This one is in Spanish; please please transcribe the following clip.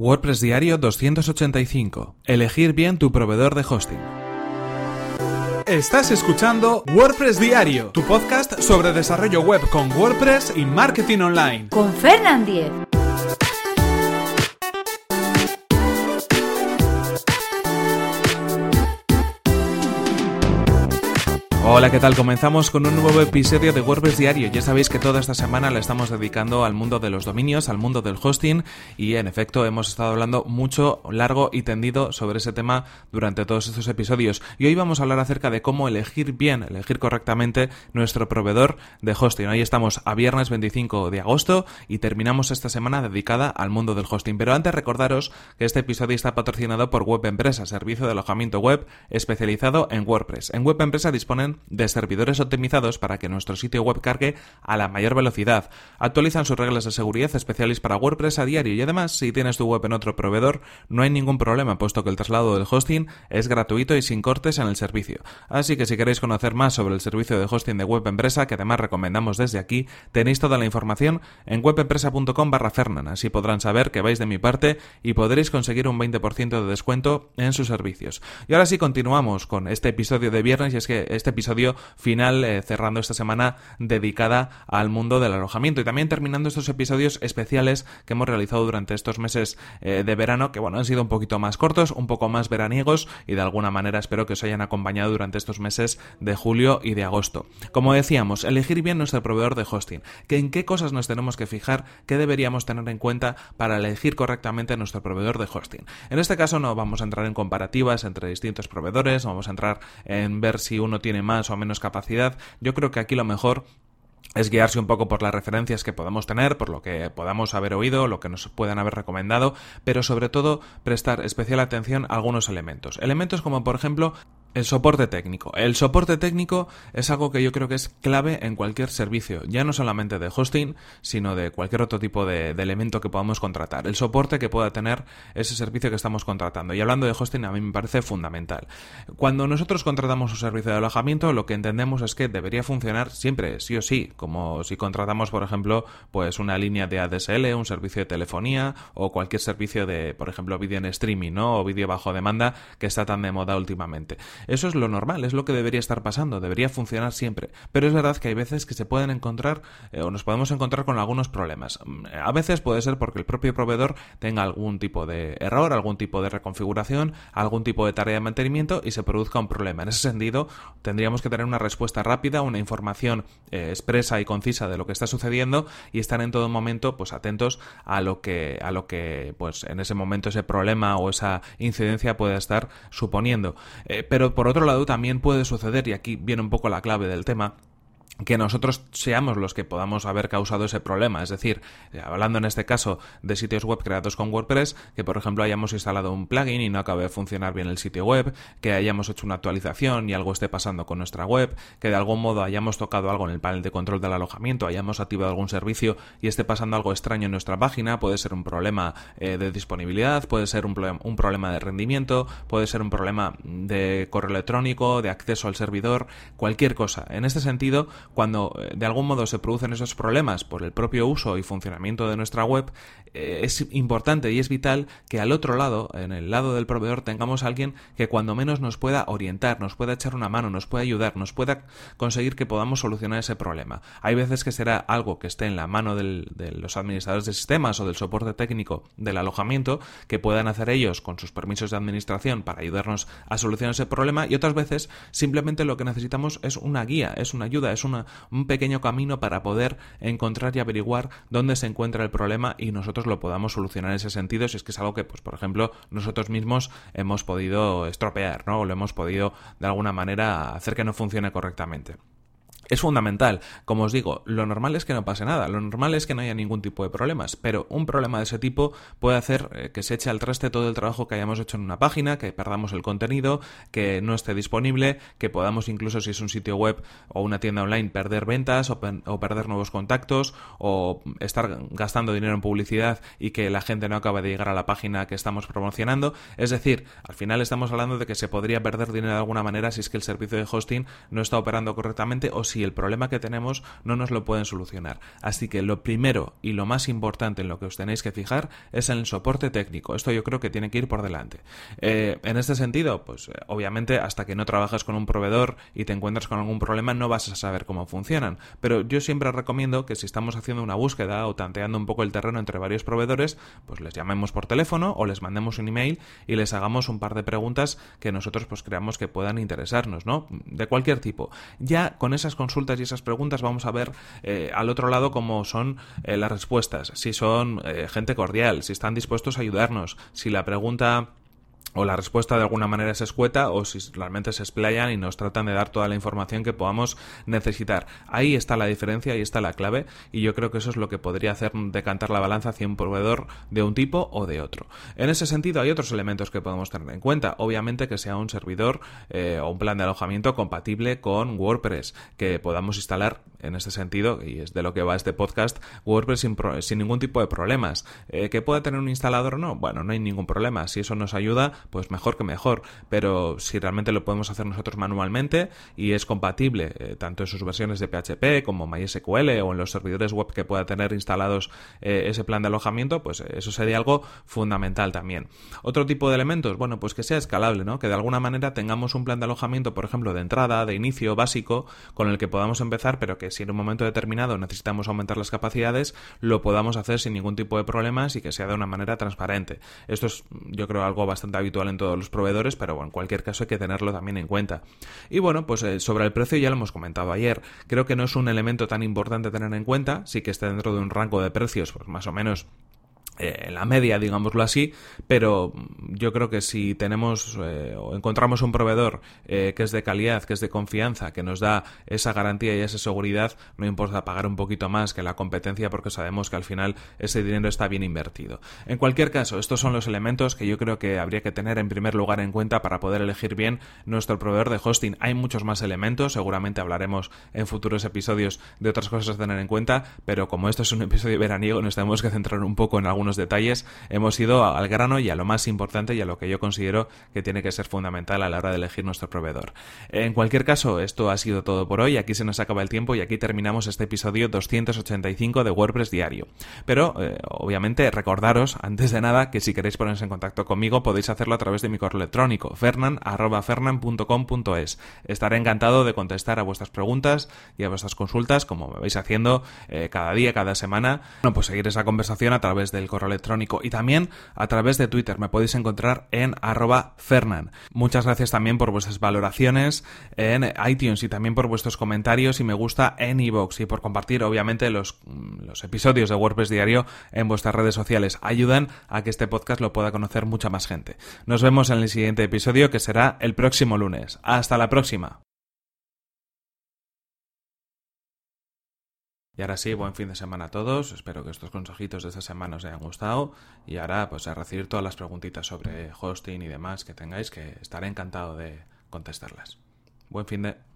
WordPress Diario 285. Elegir bien tu proveedor de hosting. Estás escuchando WordPress Diario, tu podcast sobre desarrollo web con WordPress y marketing online. Con Fernand Diez. Hola, ¿qué tal? Comenzamos con un nuevo episodio de WordPress Diario. Ya sabéis que toda esta semana la estamos dedicando al mundo de los dominios, al mundo del hosting y en efecto hemos estado hablando mucho, largo y tendido sobre ese tema durante todos estos episodios. Y hoy vamos a hablar acerca de cómo elegir bien, elegir correctamente nuestro proveedor de hosting. Hoy estamos a viernes 25 de agosto y terminamos esta semana dedicada al mundo del hosting. Pero antes recordaros que este episodio está patrocinado por Web Empresa, servicio de alojamiento web especializado en WordPress. En Web Empresa disponen de servidores optimizados para que nuestro sitio web cargue a la mayor velocidad. Actualizan sus reglas de seguridad especiales para WordPress a diario y además si tienes tu web en otro proveedor no hay ningún problema puesto que el traslado del hosting es gratuito y sin cortes en el servicio. Así que si queréis conocer más sobre el servicio de hosting de Web Empresa que además recomendamos desde aquí, tenéis toda la información en webempresa.com barra Fernan. Así podrán saber que vais de mi parte y podréis conseguir un 20% de descuento en sus servicios. Y ahora sí continuamos con este episodio de viernes y es que este episodio final eh, cerrando esta semana dedicada al mundo del alojamiento y también terminando estos episodios especiales que hemos realizado durante estos meses eh, de verano que bueno han sido un poquito más cortos, un poco más veraniegos y de alguna manera espero que os hayan acompañado durante estos meses de julio y de agosto. Como decíamos, elegir bien nuestro proveedor de hosting, que en qué cosas nos tenemos que fijar, qué deberíamos tener en cuenta para elegir correctamente nuestro proveedor de hosting. En este caso no vamos a entrar en comparativas entre distintos proveedores, vamos a entrar en ver si uno tiene más o menos capacidad, yo creo que aquí lo mejor es guiarse un poco por las referencias que podamos tener, por lo que podamos haber oído, lo que nos puedan haber recomendado, pero sobre todo prestar especial atención a algunos elementos. Elementos como por ejemplo el soporte técnico. El soporte técnico es algo que yo creo que es clave en cualquier servicio, ya no solamente de hosting, sino de cualquier otro tipo de, elemento que podamos contratar. El soporte que pueda tener ese servicio que estamos contratando. Y hablando de hosting, a mí me parece fundamental. Cuando nosotros contratamos un servicio de alojamiento, lo que entendemos es que debería funcionar siempre, sí o sí, como si contratamos, por ejemplo, pues una línea de ADSL, un servicio de telefonía o cualquier servicio de, por ejemplo, vídeo en streaming, ¿no? O vídeo bajo demanda que está tan de moda últimamente. Eso es lo normal, es lo que debería estar pasando, debería funcionar siempre. Pero es verdad que hay veces que se pueden encontrar eh, o nos podemos encontrar con algunos problemas. Mm, a veces puede ser porque el propio proveedor tenga algún tipo de error, algún tipo de reconfiguración, algún tipo de tarea de mantenimiento y se produzca un problema. En ese sentido, tendríamos que tener una respuesta rápida, una información eh, expresa y concisa de lo que está sucediendo y estar en todo momento pues atentos a lo que a lo que pues en ese momento ese problema o esa incidencia pueda estar suponiendo. Eh, pero por otro lado también puede suceder, y aquí viene un poco la clave del tema, que nosotros seamos los que podamos haber causado ese problema. Es decir, eh, hablando en este caso de sitios web creados con WordPress, que por ejemplo hayamos instalado un plugin y no acabe de funcionar bien el sitio web, que hayamos hecho una actualización y algo esté pasando con nuestra web, que de algún modo hayamos tocado algo en el panel de control del alojamiento, hayamos activado algún servicio y esté pasando algo extraño en nuestra página, puede ser un problema eh, de disponibilidad, puede ser un, un problema de rendimiento, puede ser un problema de correo electrónico, de acceso al servidor, cualquier cosa. En este sentido, cuando eh, de algún modo se producen esos problemas por el propio uso y funcionamiento de nuestra web, eh, es importante y es vital que al otro lado, en el lado del proveedor, tengamos a alguien que cuando menos nos pueda orientar, nos pueda echar una mano, nos pueda ayudar, nos pueda conseguir que podamos solucionar ese problema. Hay veces que será algo que esté en la mano de los administradores de sistemas o del soporte técnico del alojamiento, que puedan hacer ellos con sus permisos de administración para ayudarnos a solucionar ese problema y otras veces simplemente lo que necesitamos es una guía, es una ayuda, es una, un pequeño camino para poder encontrar y averiguar dónde se encuentra el problema y nosotros lo podamos solucionar en ese sentido si es que es algo que, pues, por ejemplo, nosotros mismos hemos podido estropear, ¿no? O lo hemos podido de alguna manera hacer que no funcione correctamente es fundamental. Como os digo, lo normal es que no pase nada, lo normal es que no haya ningún tipo de problemas, pero un problema de ese tipo puede hacer eh, que se eche al traste todo el trabajo que hayamos hecho en una página, que perdamos el contenido, que no esté disponible, que podamos incluso si es un sitio web o una tienda online perder ventas o, perder nuevos contactos o estar gastando dinero en publicidad y que la gente no acabe de llegar a la página que estamos promocionando. Es decir, al final estamos hablando de que se podría perder dinero de alguna manera si es que el servicio de hosting no está operando correctamente o si si el problema que tenemos no nos lo pueden solucionar. Así que lo primero y lo más importante en lo que os tenéis que fijar es en el soporte técnico. Esto yo creo que tiene que ir por delante. Eh, en este sentido, pues eh, obviamente hasta que no trabajas con un proveedor y te encuentras con algún problema no vas a saber cómo funcionan. Pero yo siempre recomiendo que si estamos haciendo una búsqueda o tanteando un poco el terreno entre varios proveedores, pues les llamemos por teléfono o les mandemos un email y les hagamos un par de preguntas que nosotros pues creamos que puedan interesarnos, ¿no? De cualquier tipo. Ya con esas consultas y esas preguntas vamos a ver eh, al otro lado cómo son eh, las respuestas, si son eh, gente cordial, si están dispuestos a ayudarnos, si la pregunta o la respuesta de alguna manera es escueta o si realmente se explayan y nos tratan de dar toda la información que podamos necesitar. Ahí está la diferencia, ahí está la clave y yo creo que eso es lo que podría hacer decantar la balanza hacia un proveedor de un tipo o de otro. En ese sentido hay otros elementos que podemos tener en cuenta. Obviamente que sea un servidor eh, o un plan de alojamiento compatible con WordPress, que podamos instalar en este sentido, y es de lo que va este podcast, WordPress sin, ningún tipo de problemas. Eh, ¿Que pueda tener un instalador o no? Bueno, no hay ningún problema. Si eso nos ayuda, pues mejor que mejor. Pero si realmente lo podemos hacer nosotros manualmente y es compatible eh, tanto en sus versiones de PHP como MySQL o en los servidores web que pueda tener instalados eh, ese plan de alojamiento, pues eso sería algo fundamental también. Otro tipo de elementos, bueno, pues que sea escalable, ¿no? Que de alguna manera tengamos un plan de alojamiento, por ejemplo, de entrada, de inicio, básico, con el que podamos empezar, pero que si en un momento determinado necesitamos aumentar las capacidades, lo podamos hacer sin ningún tipo de problemas y que sea de una manera transparente. Esto es, yo creo, algo bastante habitual en todos los proveedores, pero en cualquier caso hay que tenerlo también en cuenta. Y bueno, pues eh, sobre el precio ya lo hemos comentado ayer. Creo que no es un elemento tan importante tener en cuenta, sí que está dentro de un rango de precios, pues más o menos en la media, digámoslo así, pero yo creo que si tenemos eh, o encontramos un proveedor eh, que es de calidad, que es de confianza, que nos da esa garantía y esa seguridad, no importa pagar un poquito más que la competencia porque sabemos que al final ese dinero está bien invertido. En cualquier caso, estos son los elementos que yo creo que habría que tener en primer lugar en cuenta para poder elegir bien nuestro proveedor de hosting. Hay muchos más elementos, seguramente hablaremos en futuros episodios de otras cosas a tener en cuenta, pero como esto es un episodio veraniego, nos tenemos que centrar un poco en detalles, hemos ido al grano y a lo más importante y a lo que yo considero que tiene que ser fundamental a la hora de elegir nuestro proveedor. En cualquier caso, esto ha sido todo por hoy, aquí se nos acaba el tiempo y aquí terminamos este episodio 285 de WordPress Diario. Pero, eh, obviamente, recordaros, antes de nada, que si queréis ponerse en contacto conmigo podéis hacerlo a través de mi correo electrónico, fernan.fernan.com.es. Estaré encantado de contestar a vuestras preguntas y a vuestras consultas, como me vais haciendo eh, cada día, cada semana. Bueno, pues seguir esa conversación a través del correo electrónico y también a través de Twitter. Me podéis encontrar en arroba Fernan. Muchas gracias también por vuestras valoraciones en iTunes y también por vuestros comentarios y me gusta en iVoox y por compartir obviamente los, los episodios de WordPress Diario en vuestras redes sociales. Ayudan a que este podcast lo pueda conocer mucha más gente. Nos vemos en el siguiente episodio que será el próximo lunes. Hasta la próxima. Y ahora sí, buen fin de semana a todos. Espero que estos consejitos de esta semana os hayan gustado. Y ahora, pues a recibir todas las preguntitas sobre hosting y demás que tengáis, que estaré encantado de contestarlas. Buen fin de.